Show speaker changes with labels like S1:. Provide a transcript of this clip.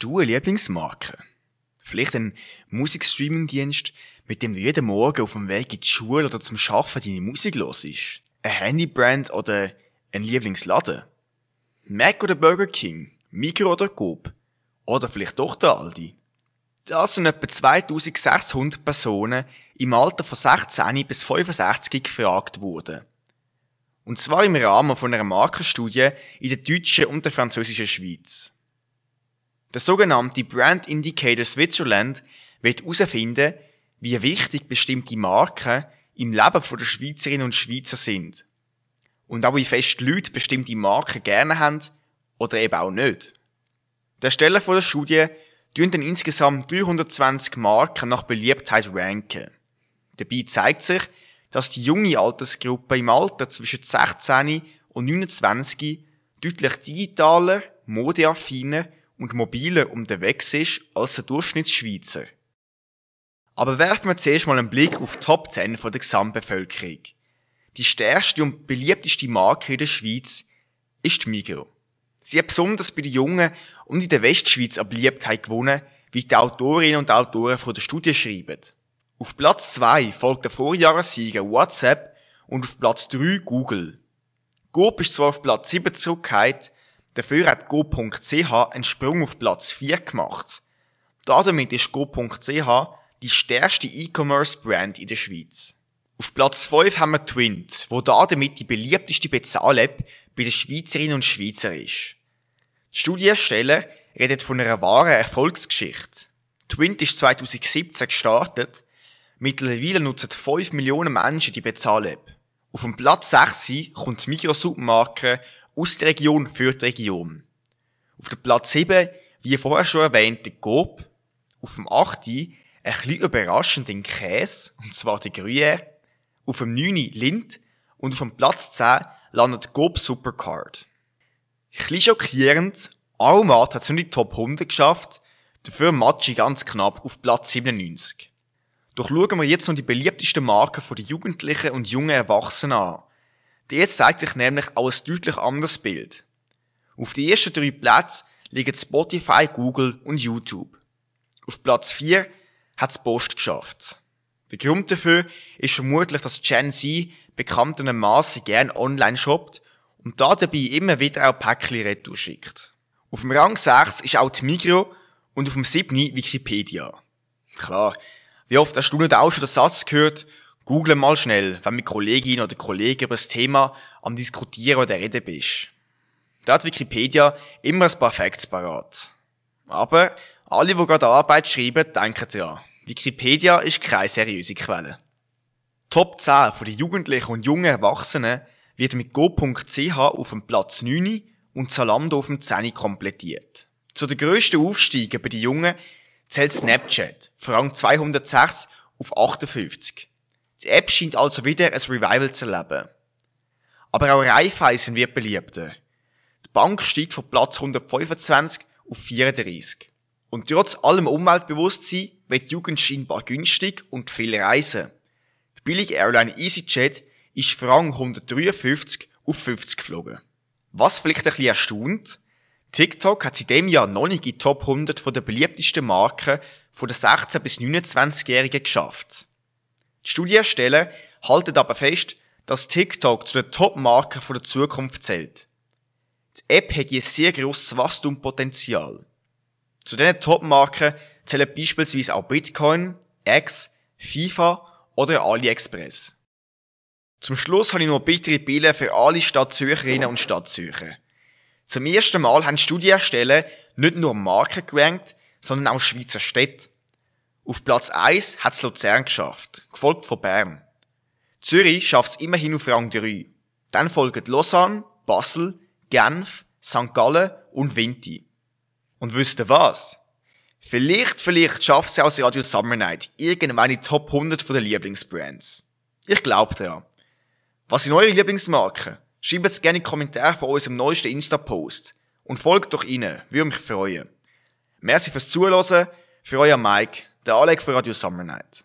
S1: Du eine Lieblingsmarke? Vielleicht ein Musikstreaming-Dienst, mit dem du jeden Morgen auf dem Weg in die Schule oder zum Arbeiten deine Musik hörst? Ein Handybrand oder ein Lieblingsladen? Mac oder Burger King? Migro oder Coop? Oder vielleicht doch der Aldi? Das sind etwa 2600 Personen im Alter von 16 bis 65 gefragt worden. Und zwar im Rahmen von einer Markenstudie in der deutschen und der französischen Schweiz. Der sogenannte Brand Indicator Switzerland wird herausfinden, wie wichtig bestimmte Marken im Leben der Schweizerinnen und Schweizer sind. Und auch wie fest Leute bestimmte Marken gerne haben oder eben auch nicht. Der Stelle der Studie tun dann insgesamt 320 Marken nach Beliebtheit ranken. Dabei zeigt sich, dass die junge Altersgruppe im Alter zwischen 16 und 29 deutlich digitaler, modeaffiner und mobiler unterwegs ist als der Durchschnittsschweizer. Aber werfen wir zuerst mal einen Blick auf die Top 10 der Gesamtbevölkerung. Die stärkste und beliebteste Marke in der Schweiz ist die Migros. Sie hat besonders bei den Jungen und in der Westschweiz an Beliebtheit gewonnen, wie die Autorinnen und Autoren von der Studie schreiben. Auf Platz 2 folgt der Vorjahressieger WhatsApp und auf Platz 3 Google. Coop ist zwar auf Platz 7 zurückgekehrt, dafür hat Go.ch einen Sprung auf Platz 4 gemacht. Damit ist Go.ch die stärkste E-Commerce-Brand in der Schweiz. Auf Platz 5 haben wir Twint, wo damit die beliebteste Bezahl-App bei den Schweizerinnen und Schweizer ist. Die Studienstelle redet von einer wahren Erfolgsgeschichte. Twint ist 2017 gestartet Mittlerweile nutzen 5 Millionen Menschen die Bezahl-App. Auf dem Platz 6 kommt die Mikrosubmarke aus der Region für die Region. Auf dem Platz 7, wie vorher schon erwähnt, der Coop. Auf dem 8 ein bisschen überraschend den Käse, und zwar der Gruyère. Auf dem 9 Lind. Und auf dem Platz 10 landet Coop Supercard. Ein bisschen schockierend, Almat hat es nicht die Top 100 geschafft, dafür Matschi ganz knapp auf Platz 97. Doch schauen wir jetzt noch die beliebtesten Marken den Jugendlichen und jungen Erwachsenen an. Jetzt zeigt sich nämlich auch ein deutlich anderes Bild. Auf die ersten drei Plätze liegen Spotify, Google und YouTube. Auf Platz 4 hat es Post geschafft. Der Grund dafür ist vermutlich, dass Gen Z bekanntermaßen gern online shoppt und da dabei immer wieder auch Päckchen retour schickt. Auf dem Rang 6 ist auch die Migro und auf dem 7 Wikipedia. Klar, wie oft hast du nicht auch schon den Satz gehört, google mal schnell, wenn mit Kolleginnen oder Kollegen über das Thema am Diskutieren oder Reden bist. Da hat Wikipedia immer ein paar Facts parat. Aber alle, die gerade Arbeit schreiben, denken ja, Wikipedia ist keine seriöse Quelle. Top 10 von den Jugendlichen und jungen Erwachsenen wird mit go.ch auf dem Platz 9 und Zalando auf dem 10 komplettiert. Zu den grössten Aufsteigen bei den Jungen zählt Snapchat von Rang 206 auf 58. Die App scheint also wieder ein Revival zu erleben. Aber auch Raiffeisen wird beliebter. Die Bank steigt von Platz 125 auf 34. Und trotz allem Umweltbewusstsein wird die Jugend scheinbar günstig und viel reisen. Die billige Airline EasyJet ist von Rang 153 auf 50 geflogen. Was vielleicht ein bisschen erstaunt, TikTok hat in dem Jahr noch nicht in die Top 100 von der beliebtesten Marken von den 16- bis 29-Jährigen geschafft. Die Studienersteller halten aber fest, dass TikTok zu den Top-Marken der Zukunft zählt. Die App hat ein sehr grosses Wachstumspotenzial. Zu diesen Top-Marken zählen beispielsweise auch Bitcoin, X, FIFA oder AliExpress. Zum Schluss habe ich noch bittere Bilder für alle Stadtzürcherinnen und Stadtzürcher. Zum ersten Mal haben Studienstellen nicht nur Marken gerankt, sondern auch Schweizer Städte. Auf Platz 1 hat es Luzern geschafft, gefolgt von Bern. Zürich schafft es immerhin auf Rang 3. Dann folgen Lausanne, Basel, Genf, St. Gallen und Vinti. Und wisst ihr was? Vielleicht, vielleicht schafft es aus Radio Summer Night irgendwann in die Top 100 der Lieblingsbrands. Ich glaube daran. Was sind eure Lieblingsmarken? Schreibt es gerne in die Kommentare von unserem neuesten Insta-Post. Und folgt doch ihnen, würde mich freuen. Merci fürs Zuhören, für euer Mike, The Alec fra Radio Summer Night.